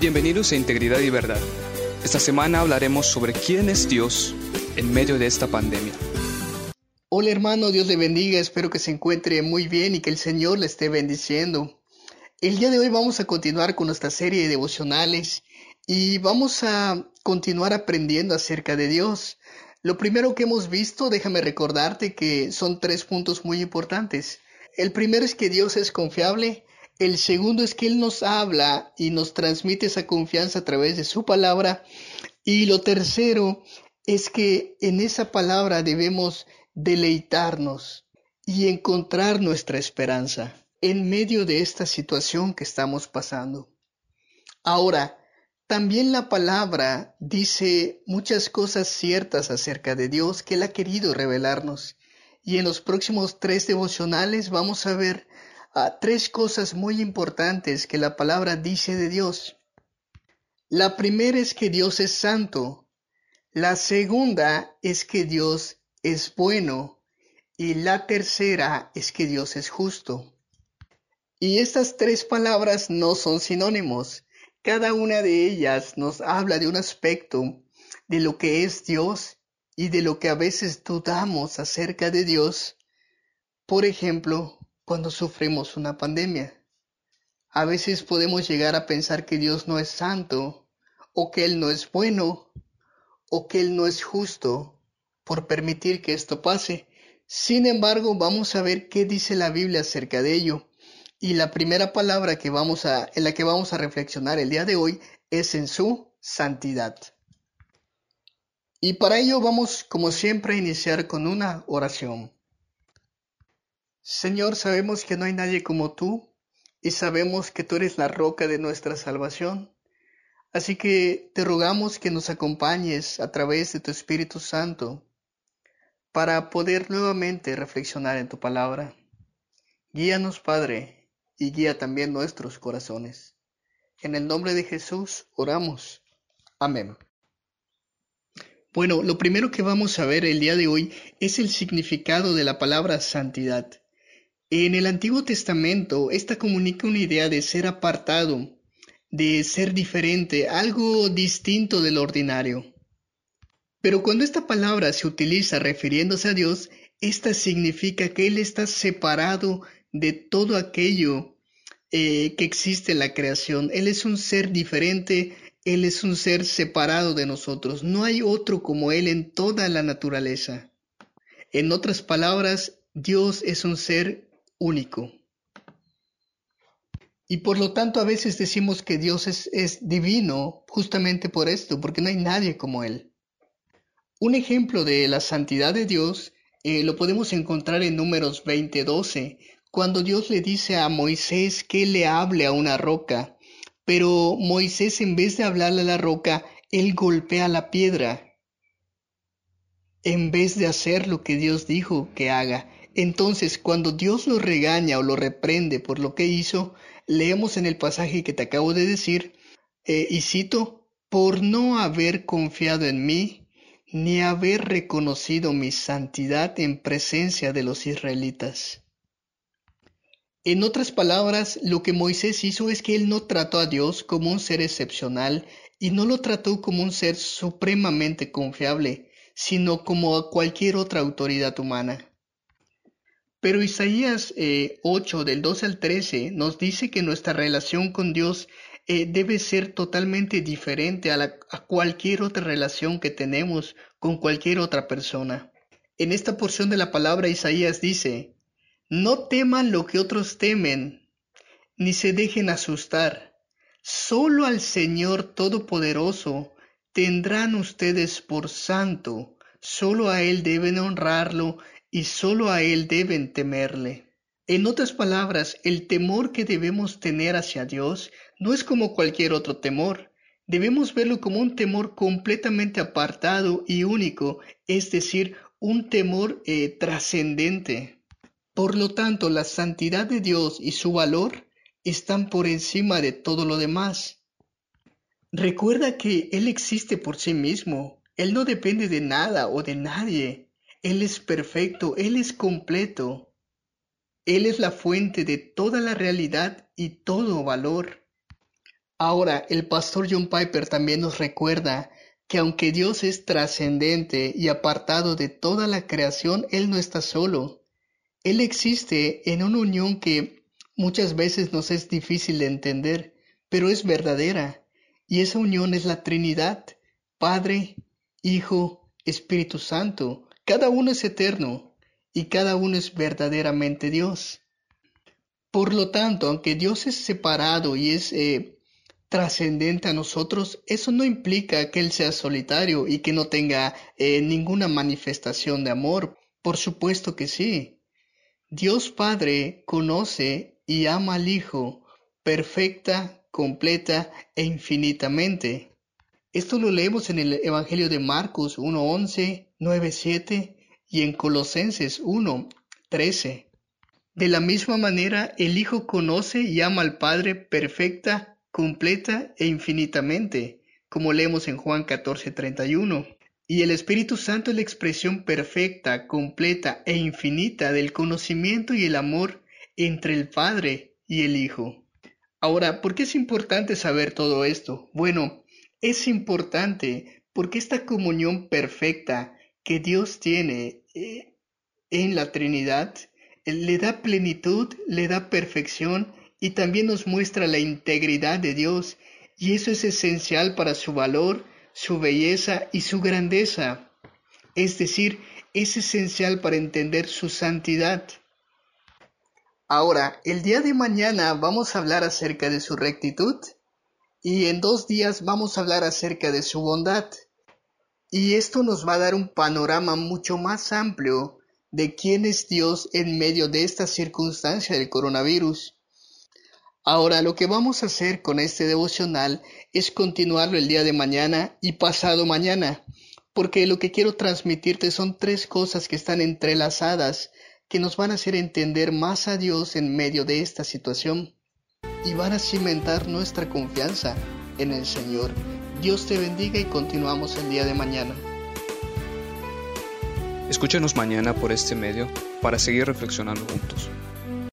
Bienvenidos a Integridad y Verdad. Esta semana hablaremos sobre quién es Dios en medio de esta pandemia. Hola hermano, Dios le bendiga, espero que se encuentre muy bien y que el Señor le esté bendiciendo. El día de hoy vamos a continuar con nuestra serie de devocionales y vamos a continuar aprendiendo acerca de Dios. Lo primero que hemos visto, déjame recordarte que son tres puntos muy importantes. El primero es que Dios es confiable, el segundo es que Él nos habla y nos transmite esa confianza a través de su palabra. Y lo tercero es que en esa palabra debemos deleitarnos y encontrar nuestra esperanza en medio de esta situación que estamos pasando. Ahora, también la palabra dice muchas cosas ciertas acerca de Dios que Él ha querido revelarnos. Y en los próximos tres devocionales vamos a ver tres cosas muy importantes que la palabra dice de Dios. La primera es que Dios es santo. La segunda es que Dios es bueno. Y la tercera es que Dios es justo. Y estas tres palabras no son sinónimos. Cada una de ellas nos habla de un aspecto de lo que es Dios y de lo que a veces dudamos acerca de Dios. Por ejemplo, cuando sufrimos una pandemia. A veces podemos llegar a pensar que Dios no es santo, o que Él no es bueno, o que Él no es justo por permitir que esto pase. Sin embargo, vamos a ver qué dice la Biblia acerca de ello. Y la primera palabra que vamos a, en la que vamos a reflexionar el día de hoy es en su santidad. Y para ello vamos, como siempre, a iniciar con una oración. Señor, sabemos que no hay nadie como tú y sabemos que tú eres la roca de nuestra salvación. Así que te rogamos que nos acompañes a través de tu Espíritu Santo para poder nuevamente reflexionar en tu palabra. Guíanos, Padre, y guía también nuestros corazones. En el nombre de Jesús oramos. Amén. Bueno, lo primero que vamos a ver el día de hoy es el significado de la palabra santidad. En el Antiguo Testamento, esta comunica una idea de ser apartado, de ser diferente, algo distinto del ordinario. Pero cuando esta palabra se utiliza refiriéndose a Dios, esta significa que Él está separado de todo aquello eh, que existe en la creación. Él es un ser diferente, Él es un ser separado de nosotros. No hay otro como Él en toda la naturaleza. En otras palabras, Dios es un ser único. Y por lo tanto a veces decimos que Dios es, divino justamente por esto, porque no hay nadie como Él. Un ejemplo de la santidad de Dios eh, lo podemos encontrar en números 20:12, cuando Dios le dice a Moisés que le hable a una roca, pero Moisés en vez de hablarle a la roca, él golpea la piedra, en vez de hacer lo que Dios dijo que haga. Entonces, cuando Dios lo regaña o lo reprende por lo que hizo, leemos en el pasaje que te acabo de decir, eh, y cito, por no haber confiado en mí, ni haber reconocido mi santidad en presencia de los israelitas. En otras palabras, lo que Moisés hizo es que él no trató a Dios como un ser excepcional y no lo trató como un ser supremamente confiable, sino como a cualquier otra autoridad humana. Pero Isaías 8 eh, del 12 al 13 nos dice que nuestra relación con Dios eh, debe ser totalmente diferente a, a cualquier otra relación que tenemos con cualquier otra persona. En esta porción de la palabra Isaías dice, no teman lo que otros temen, ni se dejen asustar. Solo al Señor Todopoderoso tendrán ustedes por santo, solo a Él deben honrarlo y solo a Él deben temerle. En otras palabras, el temor que debemos tener hacia Dios no es como cualquier otro temor. Debemos verlo como un temor completamente apartado y único, es decir, un temor eh, trascendente. Por lo tanto, la santidad de Dios y su valor están por encima de todo lo demás. Recuerda que Él existe por sí mismo. Él no depende de nada o de nadie. Él es perfecto, Él es completo. Él es la fuente de toda la realidad y todo valor. Ahora, el pastor John Piper también nos recuerda que aunque Dios es trascendente y apartado de toda la creación, Él no está solo. Él existe en una unión que muchas veces nos es difícil de entender, pero es verdadera. Y esa unión es la Trinidad, Padre, Hijo, Espíritu Santo. Cada uno es eterno y cada uno es verdaderamente Dios. Por lo tanto, aunque Dios es separado y es eh, trascendente a nosotros, eso no implica que Él sea solitario y que no tenga eh, ninguna manifestación de amor. Por supuesto que sí. Dios Padre conoce y ama al Hijo perfecta, completa e infinitamente. Esto lo leemos en el Evangelio de Marcos 1.11, 9.7 y en Colosenses 1.13. De la misma manera, el Hijo conoce y ama al Padre perfecta, completa e infinitamente, como leemos en Juan 14:31. Y el Espíritu Santo es la expresión perfecta, completa e infinita del conocimiento y el amor entre el Padre y el Hijo. Ahora, ¿por qué es importante saber todo esto? Bueno, es importante porque esta comunión perfecta que Dios tiene eh, en la Trinidad le da plenitud, le da perfección y también nos muestra la integridad de Dios y eso es esencial para su valor, su belleza y su grandeza. Es decir, es esencial para entender su santidad. Ahora, el día de mañana vamos a hablar acerca de su rectitud y en dos días vamos a hablar acerca de su bondad. Y esto nos va a dar un panorama mucho más amplio de quién es Dios en medio de esta circunstancia del coronavirus. Ahora lo que vamos a hacer con este devocional es continuarlo el día de mañana y pasado mañana, porque lo que quiero transmitirte son tres cosas que están entrelazadas, que nos van a hacer entender más a Dios en medio de esta situación y van a cimentar nuestra confianza en el Señor. Dios te bendiga y continuamos el día de mañana. Escúchenos mañana por este medio para seguir reflexionando juntos.